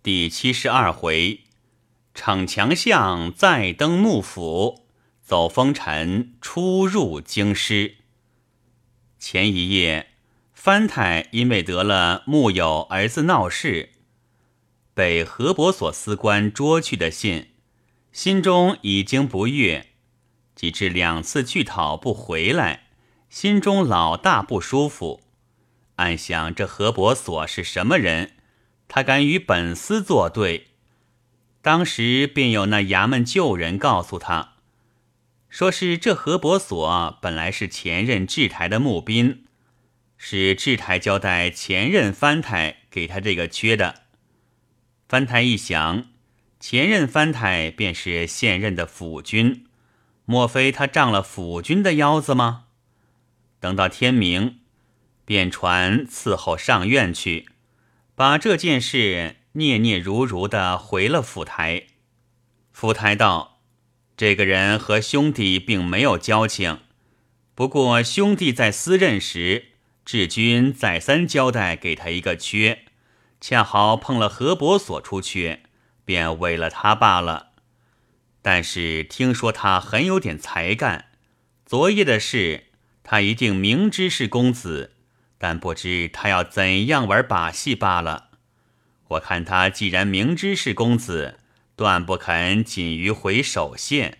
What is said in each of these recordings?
第七十二回，逞强相再登幕府，走风尘出入京师。前一夜，藩太因为得了木有儿子闹事，被何伯所司官捉去的信，心中已经不悦，及至两次去讨不回来，心中老大不舒服，暗想这何伯所是什么人？他敢与本司作对，当时便有那衙门旧人告诉他，说是这何伯所本来是前任制台的募兵，是制台交代前任藩台给他这个缺的。藩台一想，前任藩台便是现任的府君，莫非他仗了府君的腰子吗？等到天明，便传伺候上院去。把这件事嗫嗫如如的回了府台。府台道：“这个人和兄弟并没有交情，不过兄弟在私任时，志军再三交代给他一个缺，恰好碰了何伯所出缺，便委了他罢了。但是听说他很有点才干，昨夜的事他一定明知是公子。”但不知他要怎样玩把戏罢了。我看他既然明知是公子，断不肯仅于回首县，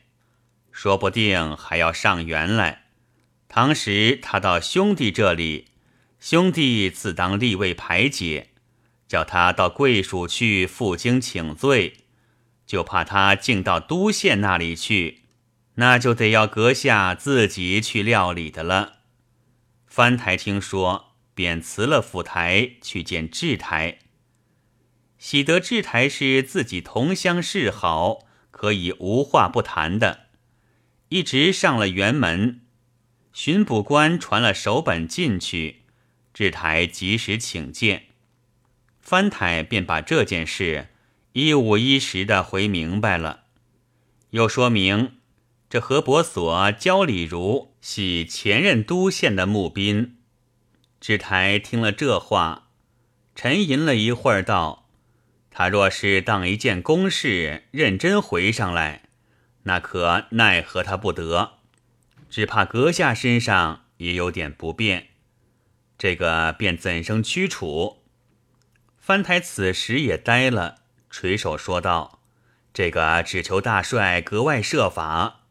说不定还要上原来。当时他到兄弟这里，兄弟自当立位排解，叫他到贵署去负荆请罪，就怕他竟到都县那里去，那就得要阁下自己去料理的了。翻台听说。便辞了府台，去见智台。喜得智台是自己同乡示好，可以无话不谈的。一直上了辕门，巡捕官传了手本进去，智台及时请见。翻台便把这件事一五一十的回明白了，又说明这何伯所焦礼如系前任都县的募兵。智台听了这话，沉吟了一会儿，道：“他若是当一件公事认真回上来，那可奈何他不得。只怕阁下身上也有点不便，这个便怎生驱除？”翻台此时也呆了，垂手说道：“这个只求大帅格外设法。”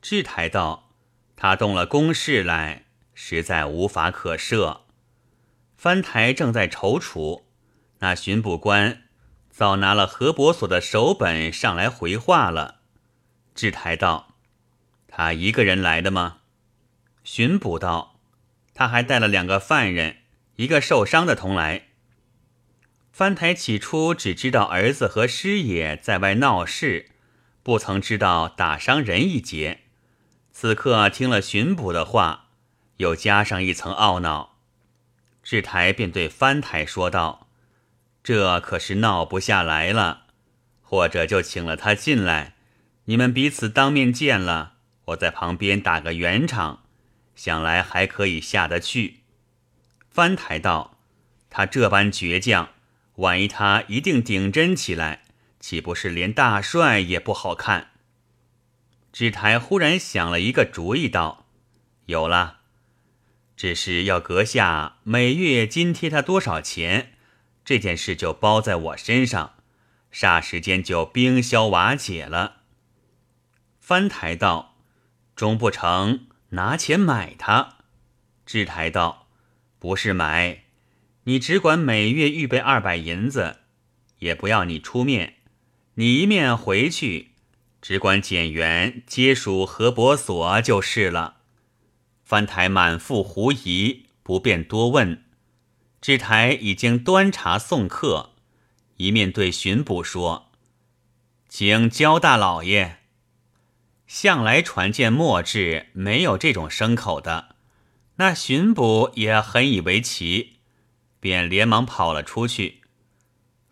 智台道：“他动了公事来。”实在无法可赦。藩台正在踌躇，那巡捕官早拿了何伯所的手本上来回话了。智台道：“他一个人来的吗？”巡捕道：“他还带了两个犯人，一个受伤的同来。”藩台起初只知道儿子和师爷在外闹事，不曾知道打伤人一节。此刻听了巡捕的话。又加上一层懊恼，智台便对藩台说道：“这可是闹不下来了，或者就请了他进来，你们彼此当面见了，我在旁边打个圆场，想来还可以下得去。”藩台道：“他这般倔强，万一他一定顶真起来，岂不是连大帅也不好看？”智台忽然想了一个主意，道：“有了。”只是要阁下每月津贴他多少钱，这件事就包在我身上，霎时间就冰消瓦解了。翻台道：“终不成，拿钱买他。”智台道：“不是买，你只管每月预备二百银子，也不要你出面，你一面回去，只管检员接属河伯所就是了。”翻台满腹狐疑，不便多问。智台已经端茶送客，一面对巡捕说：“请焦大老爷。”向来传见末志没有这种牲口的，那巡捕也很以为奇，便连忙跑了出去。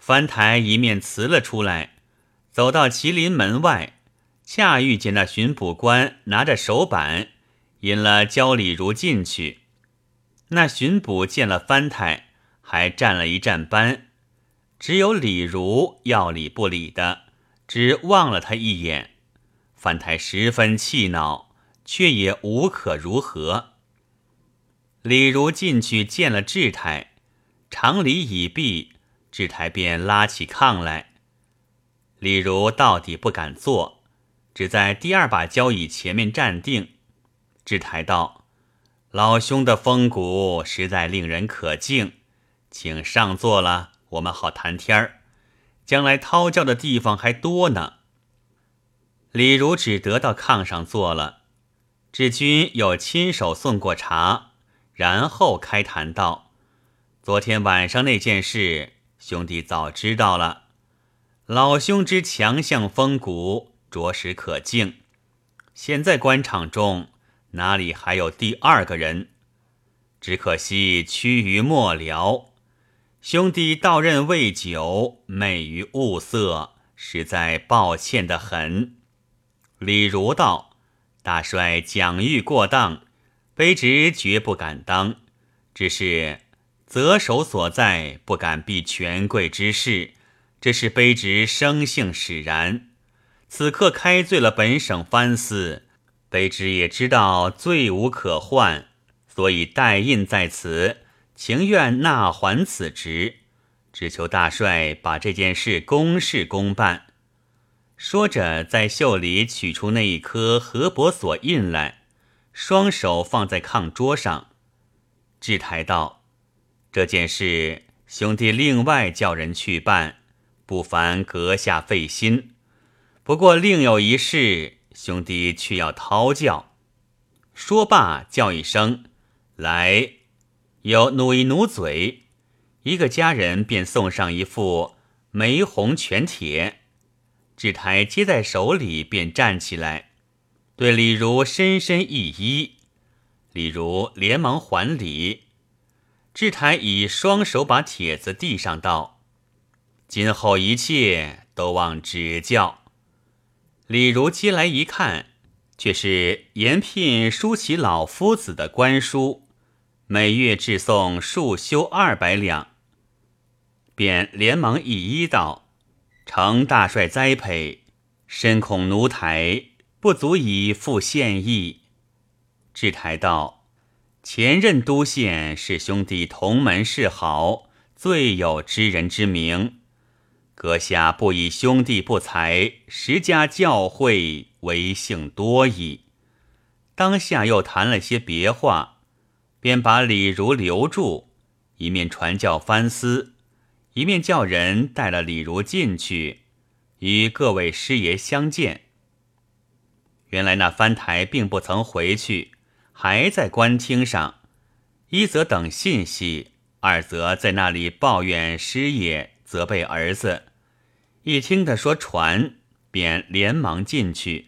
翻台一面辞了出来，走到麒麟门外，恰遇见那巡捕官拿着手板。引了焦礼如进去，那巡捕见了藩台，还站了一站班，只有李儒要理不理的，只望了他一眼。范台十分气恼，却也无可如何。李儒进去见了智台，长礼已毕，智台便拉起炕来。李儒到底不敢坐，只在第二把交椅前面站定。智台道：“老兄的风骨实在令人可敬，请上座了，我们好谈天儿。将来掏教的地方还多呢。”李儒只得到炕上坐了。志君又亲手送过茶，然后开谈道：“昨天晚上那件事，兄弟早知道了。”老兄之强项风骨，着实可敬。现在官场中哪里还有第二个人？只可惜趋于末了。兄弟到任未久，昧于物色，实在抱歉的很。李儒道：“大帅奖誉过当，卑职绝不敢当。只是责守所在，不敢避权贵之事。”这是卑职生性使然，此刻开罪了本省藩司，卑职也知道罪无可换，所以代印在此，情愿纳还此职，只求大帅把这件事公事公办。说着，在袖里取出那一颗河伯所印来，双手放在炕桌上，智台道：“这件事，兄弟另外叫人去办。”不烦阁下费心，不过另有一事，兄弟却要讨教。说罢，叫一声“来”，有努一努嘴，一个家人便送上一副玫红全帖。智台接在手里，便站起来，对李儒深深一揖。李儒连忙还礼。智台以双手把帖子递上，道。今后一切都望指教。李儒接来一看，却是延聘舒淇老夫子的官书，每月致送数修二百两，便连忙一揖道：“承大帅栽培，深恐奴台不足以复现役。”智台道：“前任都县是兄弟同门世好，最有知人之名。”阁下不以兄弟不才，十家教诲，为幸多矣。当下又谈了些别话，便把李儒留住，一面传教藩司，一面叫人带了李儒进去，与各位师爷相见。原来那翻台并不曾回去，还在官厅上，一则等信息，二则在那里抱怨师爷，责备儿子。一听他说传，便连忙进去。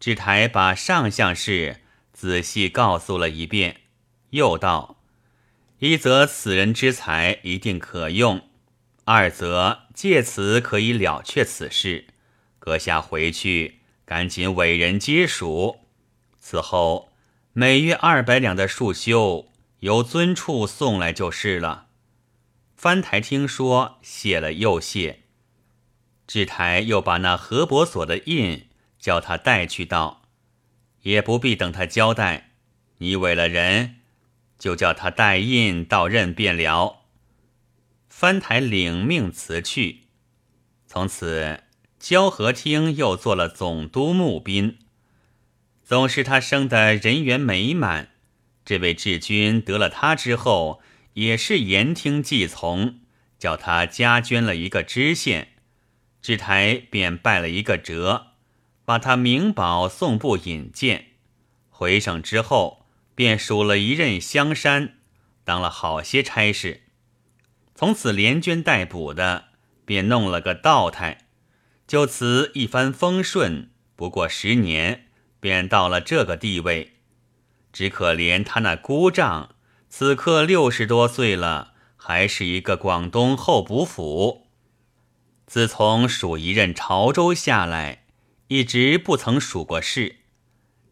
智台把上相事仔细告诉了一遍，又道：“一则此人之才一定可用，二则借此可以了却此事。阁下回去赶紧委人接属，此后每月二百两的束修，由尊处送来就是了。”翻台听说，谢了又谢。智台又把那河伯所的印叫他带去道，也不必等他交代，你委了人，就叫他带印到任便了。翻台领命辞去，从此交河厅又做了总督募兵，总是他生的人缘美满。这位智君得了他之后，也是言听计从，叫他加捐了一个知县。智台便拜了一个折，把他名宝送部引荐。回省之后，便署了一任香山，当了好些差事。从此连捐带补的，便弄了个道台。就此一帆风顺，不过十年，便到了这个地位。只可怜他那姑丈，此刻六十多岁了，还是一个广东候补府。自从数一任潮州下来，一直不曾数过事。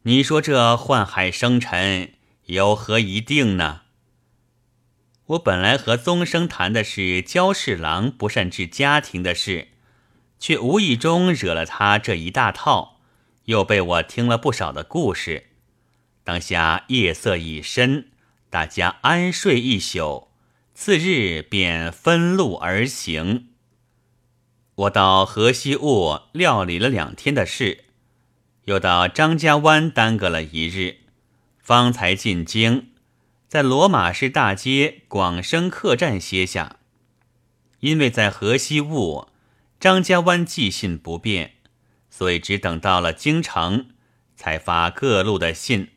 你说这宦海生尘有何一定呢？我本来和宗生谈的是焦侍郎不善治家庭的事，却无意中惹了他这一大套，又被我听了不少的故事。当下夜色已深，大家安睡一宿，次日便分路而行。我到河西坞料理了两天的事，又到张家湾耽搁了一日，方才进京。在罗马市大街广生客栈歇下，因为在河西坞，张家湾寄信不便，所以只等到了京城，才发各路的信。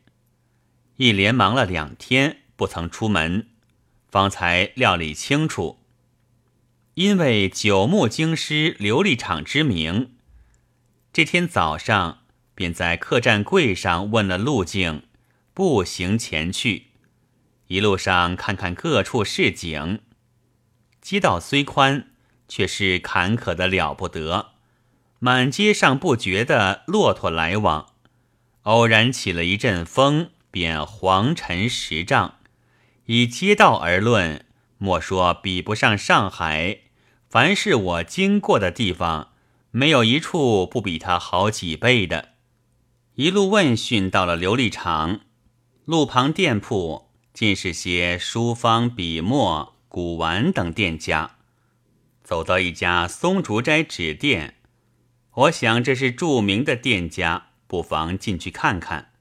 一连忙了两天，不曾出门，方才料理清楚。因为九牧京师琉璃厂之名，这天早上便在客栈柜上问了路径，步行前去。一路上看看各处市井，街道虽宽，却是坎坷的了不得。满街上不绝的骆驼来往，偶然起了一阵风，便黄尘十丈。以街道而论，莫说比不上上海，凡是我经过的地方，没有一处不比它好几倍的。一路问讯，到了琉璃厂，路旁店铺。尽是些书方、笔墨、古玩等店家。走到一家松竹斋纸店，我想这是著名的店家，不妨进去看看。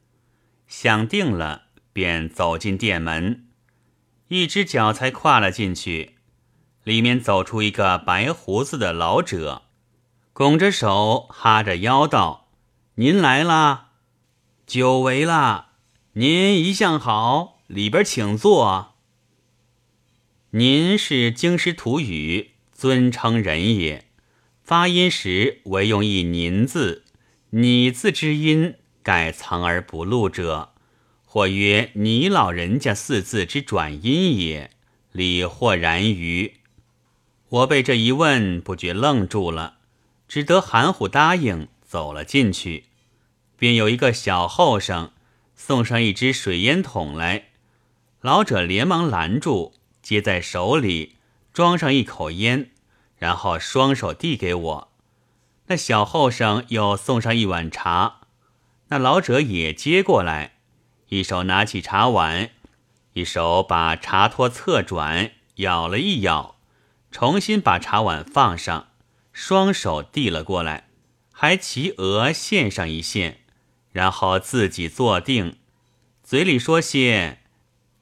想定了，便走进店门，一只脚才跨了进去，里面走出一个白胡子的老者，拱着手，哈着腰道：“您来啦，久违了，您一向好。”里边请坐。您是京师土语，尊称人也。发音时唯用一“您”字，“你”字之音，盖藏而不露者，或曰“你老人家”四字之转音也。理或然于。我被这一问，不觉愣住了，只得含糊答应，走了进去。便有一个小后生送上一只水烟筒来。老者连忙拦住，接在手里，装上一口烟，然后双手递给我。那小后生又送上一碗茶，那老者也接过来，一手拿起茶碗，一手把茶托侧转，舀了一舀，重新把茶碗放上，双手递了过来，还齐额献上一献，然后自己坐定，嘴里说些。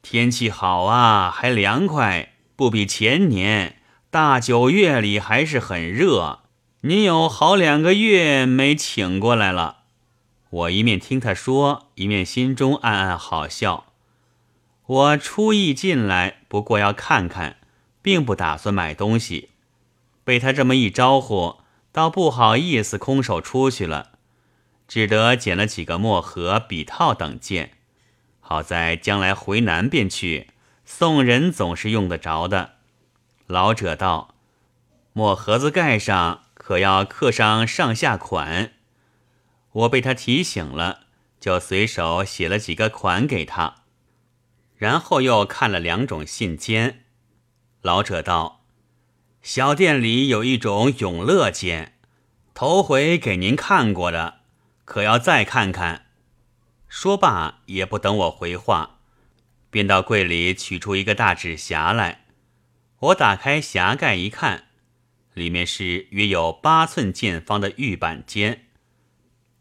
天气好啊，还凉快，不比前年大九月里还是很热。您有好两个月没请过来了。我一面听他说，一面心中暗暗好笑。我初意进来，不过要看看，并不打算买东西。被他这么一招呼，倒不好意思空手出去了，只得捡了几个墨盒、笔套等件。好在将来回南边去送人，总是用得着的。老者道：“墨盒子盖上可要刻上上下款。”我被他提醒了，就随手写了几个款给他，然后又看了两种信笺。老者道：“小店里有一种永乐笺，头回给您看过的，可要再看看。”说罢，也不等我回话，便到柜里取出一个大纸匣来。我打开匣盖一看，里面是约有八寸见方的玉板笺，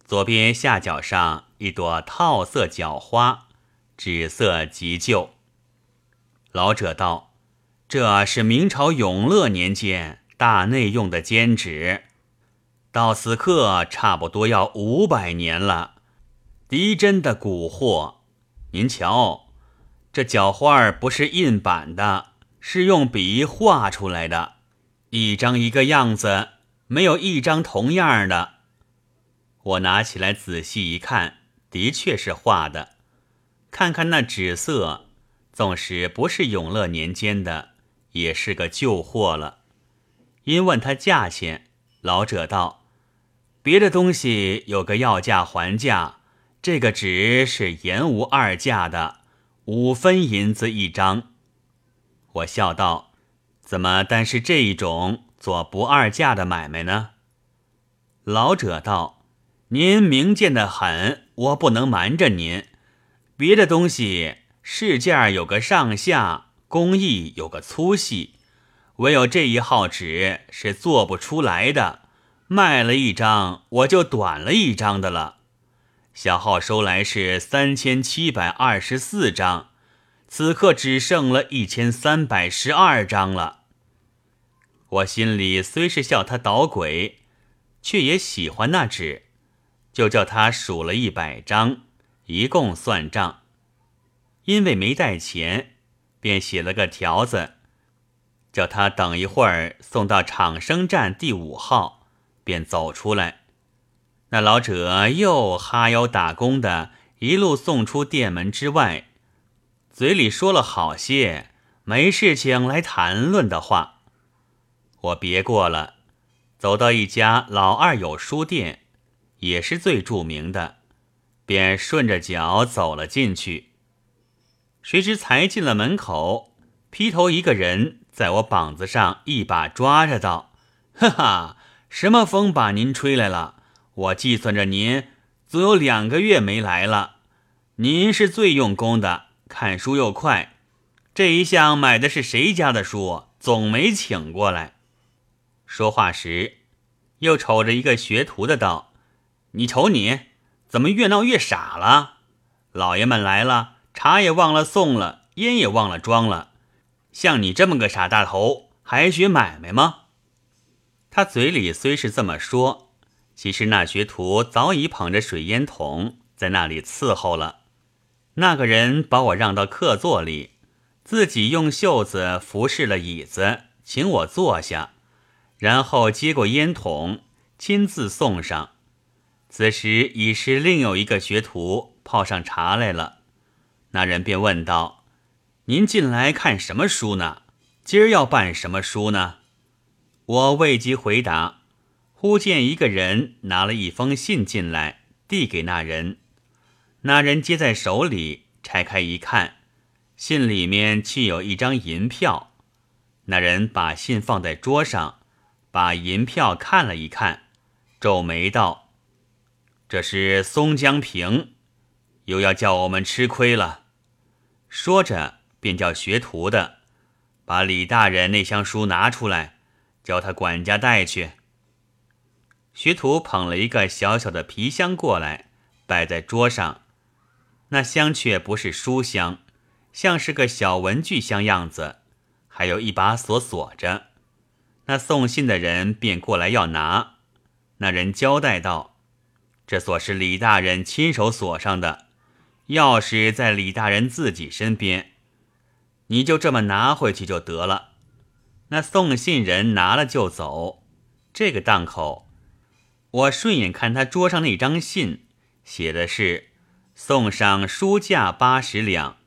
左边下角上一朵套色角花，纸色极旧。老者道：“这是明朝永乐年间大内用的笺纸，到此刻差不多要五百年了。”敌真的古货，您瞧，这角花不是印版的，是用笔画出来的，一张一个样子，没有一张同样的。我拿起来仔细一看，的确是画的。看看那纸色，纵使不是永乐年间的，也是个旧货了。因问他价钱，老者道：“别的东西有个要价还价。”这个纸是言无二价的，五分银子一张。我笑道：“怎么单是这一种做不二价的买卖呢？”老者道：“您明鉴的很，我不能瞒着您。别的东西市价有个上下，工艺有个粗细，唯有这一号纸是做不出来的。卖了一张，我就短了一张的了。小号收来是三千七百二十四张。”此刻只剩了一千三百十二张了。我心里虽是笑他捣鬼，却也喜欢那纸，就叫他数了一百张，一共算账。因为没带钱，便写了个条子，叫他等一会儿送到长生站第五号，便走出来。那老者又哈腰打工的，一路送出店门之外。嘴里说了好些没事情来谈论的话，我别过了，走到一家老二有书店，也是最著名的，便顺着脚走了进去。谁知才进了门口，劈头一个人在我膀子上一把抓着道：“哈哈，什么风把您吹来了？我计算着您足有两个月没来了，您是最用功的。”看书又快，这一向买的是谁家的书？总没请过来。说话时，又瞅着一个学徒的道：“你瞅你，怎么越闹越傻了？老爷们来了，茶也忘了送了，烟也忘了装了。像你这么个傻大头，还学买卖吗？”他嘴里虽是这么说，其实那学徒早已捧着水烟筒在那里伺候了。那个人把我让到客座里，自己用袖子服侍了椅子，请我坐下，然后接过烟筒，亲自送上。此时已是另有一个学徒泡上茶来了。那人便问道：“您进来看什么书呢？今儿要办什么书呢？”我未及回答，忽见一个人拿了一封信进来，递给那人。那人接在手里，拆开一看，信里面却有一张银票。那人把信放在桌上，把银票看了一看，皱眉道：“这是松江平，又要叫我们吃亏了。”说着，便叫学徒的把李大人那箱书拿出来，叫他管家带去。学徒捧了一个小小的皮箱过来，摆在桌上。那箱却不是书箱，像是个小文具箱样子，还有一把锁锁着。那送信的人便过来要拿，那人交代道：“这锁是李大人亲手锁上的，钥匙在李大人自己身边，你就这么拿回去就得了。”那送信人拿了就走。这个档口，我顺眼看他桌上那张信，写的是。送上书价八十两，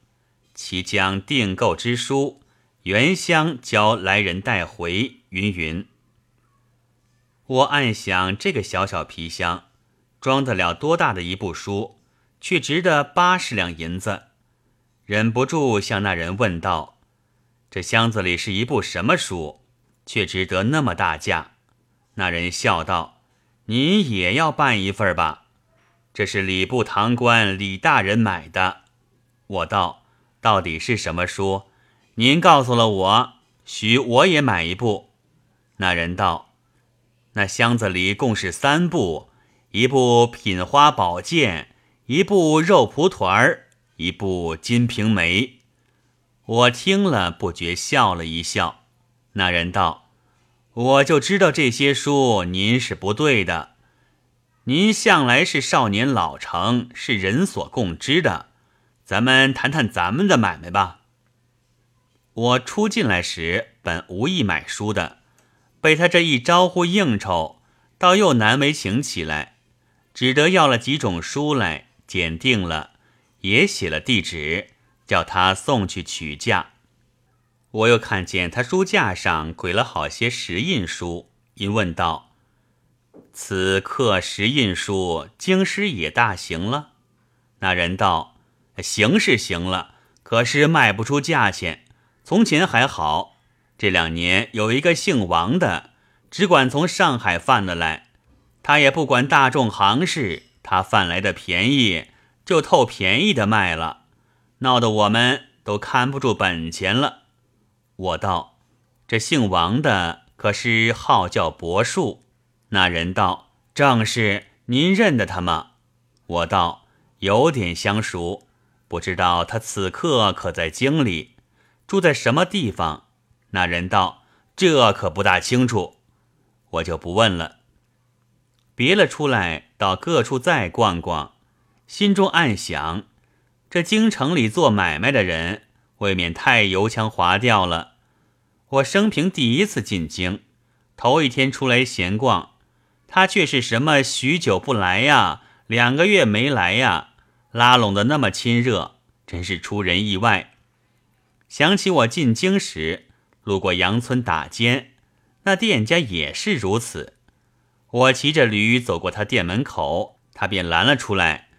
其将订购之书原箱交来人带回。云云。我暗想，这个小小皮箱装得了多大的一部书，却值得八十两银子，忍不住向那人问道：“这箱子里是一部什么书，却值得那么大价？”那人笑道：“您也要办一份吧。”这是礼部堂官李大人买的，我道：“到底是什么书？您告诉了我，许我也买一部。”那人道：“那箱子里共是三部，一部品花宝鉴，一部肉蒲团儿，一部金瓶梅。”我听了不觉笑了一笑。那人道：“我就知道这些书您是不对的。”您向来是少年老成，是人所共知的。咱们谈谈咱们的买卖吧。我初进来时本无意买书的，被他这一招呼应酬，倒又难为情起来，只得要了几种书来检定了，也写了地址，叫他送去取价。我又看见他书架上鬼了好些石印书，因问道。此刻石印书京师也大行了。那人道：“行是行了，可是卖不出价钱，从前还好，这两年有一个姓王的，只管从上海贩的来，他也不管大众行市，他贩来的便宜就透便宜的卖了，闹得我们都看不住本钱了。我道：“这姓王的可是号叫柏树？”那人道：“正是。您认得他吗？”我道：“有点相熟，不知道他此刻可在京里。”住在什么地方？那人道：“这可不大清楚，我就不问了。”别了出来，到各处再逛逛，心中暗想：这京城里做买卖的人，未免太油腔滑调了。我生平第一次进京，头一天出来闲逛，他却是什么许久不来呀，两个月没来呀，拉拢的那么亲热，真是出人意外。想起我进京时路过杨村打尖，那店家也是如此。我骑着驴走过他店门口，他便拦了出来，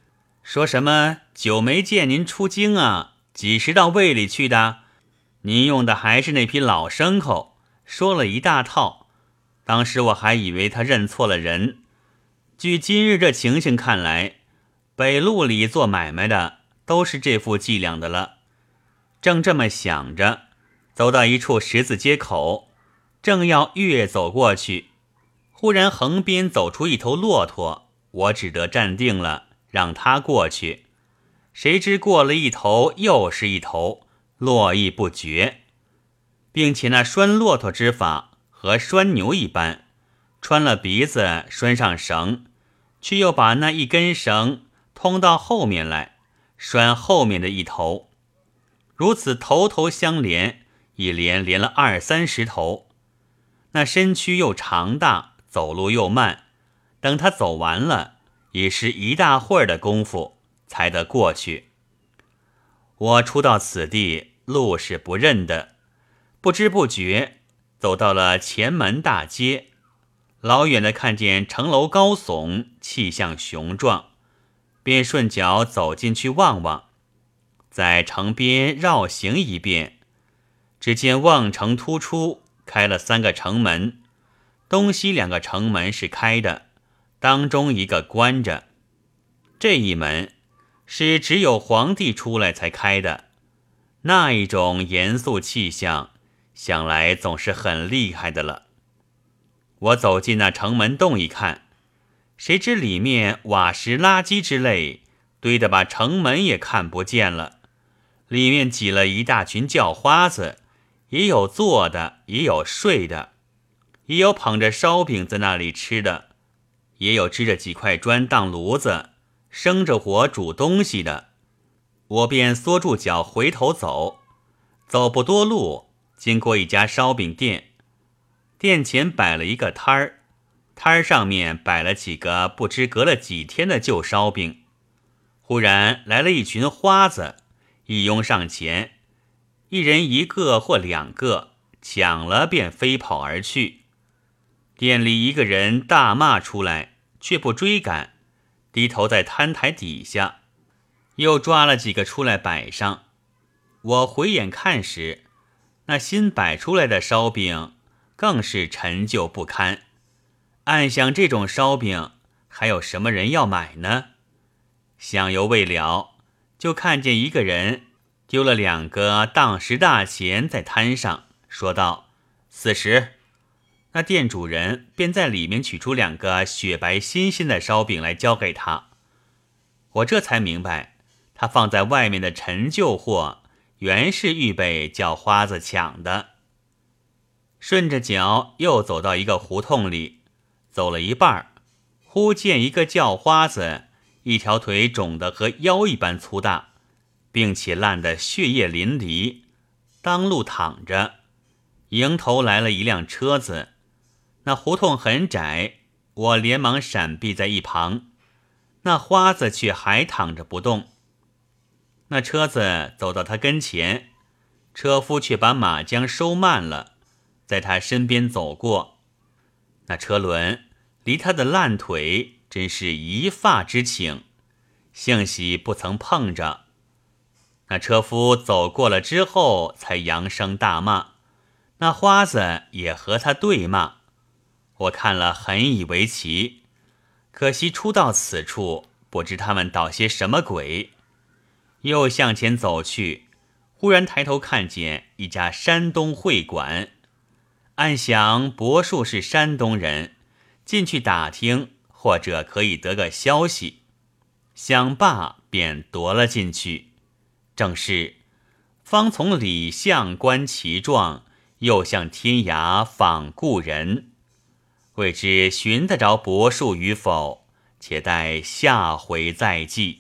说什么久没见您出京啊？几时到卫里去的？您用的还是那匹老牲口？说了一大套。当时我还以为他认错了人。据今日这情形看来，北路里做买卖的都是这副伎俩的了。正这么想着，走到一处十字街口，正要越走过去，忽然横边走出一头骆驼，我只得站定了，让他过去。谁知过了一头又是一头，络绎不绝，并且那拴骆驼之法和拴牛一般，穿了鼻子拴上绳，却又把那一根绳通到后面来，拴后面的一头。如此头头相连，一连连了二三十头。那身躯又长大，走路又慢。等他走完了，已是一大会儿的功夫才得过去。我初到此地，路是不认的，不知不觉走到了前门大街。老远的看见城楼高耸，气象雄壮，便顺脚走进去望望。在城边绕行一遍，只见望城突出，开了三个城门，东西两个城门是开的，当中一个关着。这一门是只有皇帝出来才开的，那一种严肃气象，想来总是很厉害的了。我走进那城门洞一看，谁知里面瓦石垃圾之类堆得把城门也看不见了。里面挤了一大群叫花子，也有坐的，也有睡的，也有捧着烧饼在那里吃的，也有支着几块砖当炉子，生着火煮东西的。我便缩住脚回头走，走不多路，经过一家烧饼店，店前摆了一个摊儿，摊儿上面摆了几个不知隔了几天的旧烧饼。忽然来了一群花子。一拥上前，一人一个或两个，抢了便飞跑而去。店里一个人大骂出来，却不追赶，低头在摊台底下，又抓了几个出来摆上。我回眼看时，那新摆出来的烧饼更是陈旧不堪。暗想这种烧饼还有什么人要买呢？想犹未了。就看见一个人丢了两个当十大钱在摊上，说道：“四十。”那店主人便在里面取出两个雪白新鲜的烧饼来交给他。我这才明白，他放在外面的陈旧货原是预备叫花子抢的。顺着脚又走到一个胡同里，走了一半忽见一个叫花子。一条腿肿得和腰一般粗大，并且烂得血液淋漓，当路躺着。迎头来了一辆车子，那胡同很窄，我连忙闪避在一旁。那花子却还躺着不动。那车子走到他跟前，车夫却把马缰收慢了，在他身边走过。那车轮离他的烂腿。真是一发之顷，幸喜不曾碰着。那车夫走过了之后，才扬声大骂。那花子也和他对骂。我看了很以为奇，可惜初到此处，不知他们捣些什么鬼。又向前走去，忽然抬头看见一家山东会馆，暗想伯树是山东人，进去打听，或者可以得个消息。想罢，便踱了进去。正是，方从李相观其状，又向天涯访故人。未知寻得着柏树与否，且待下回再记。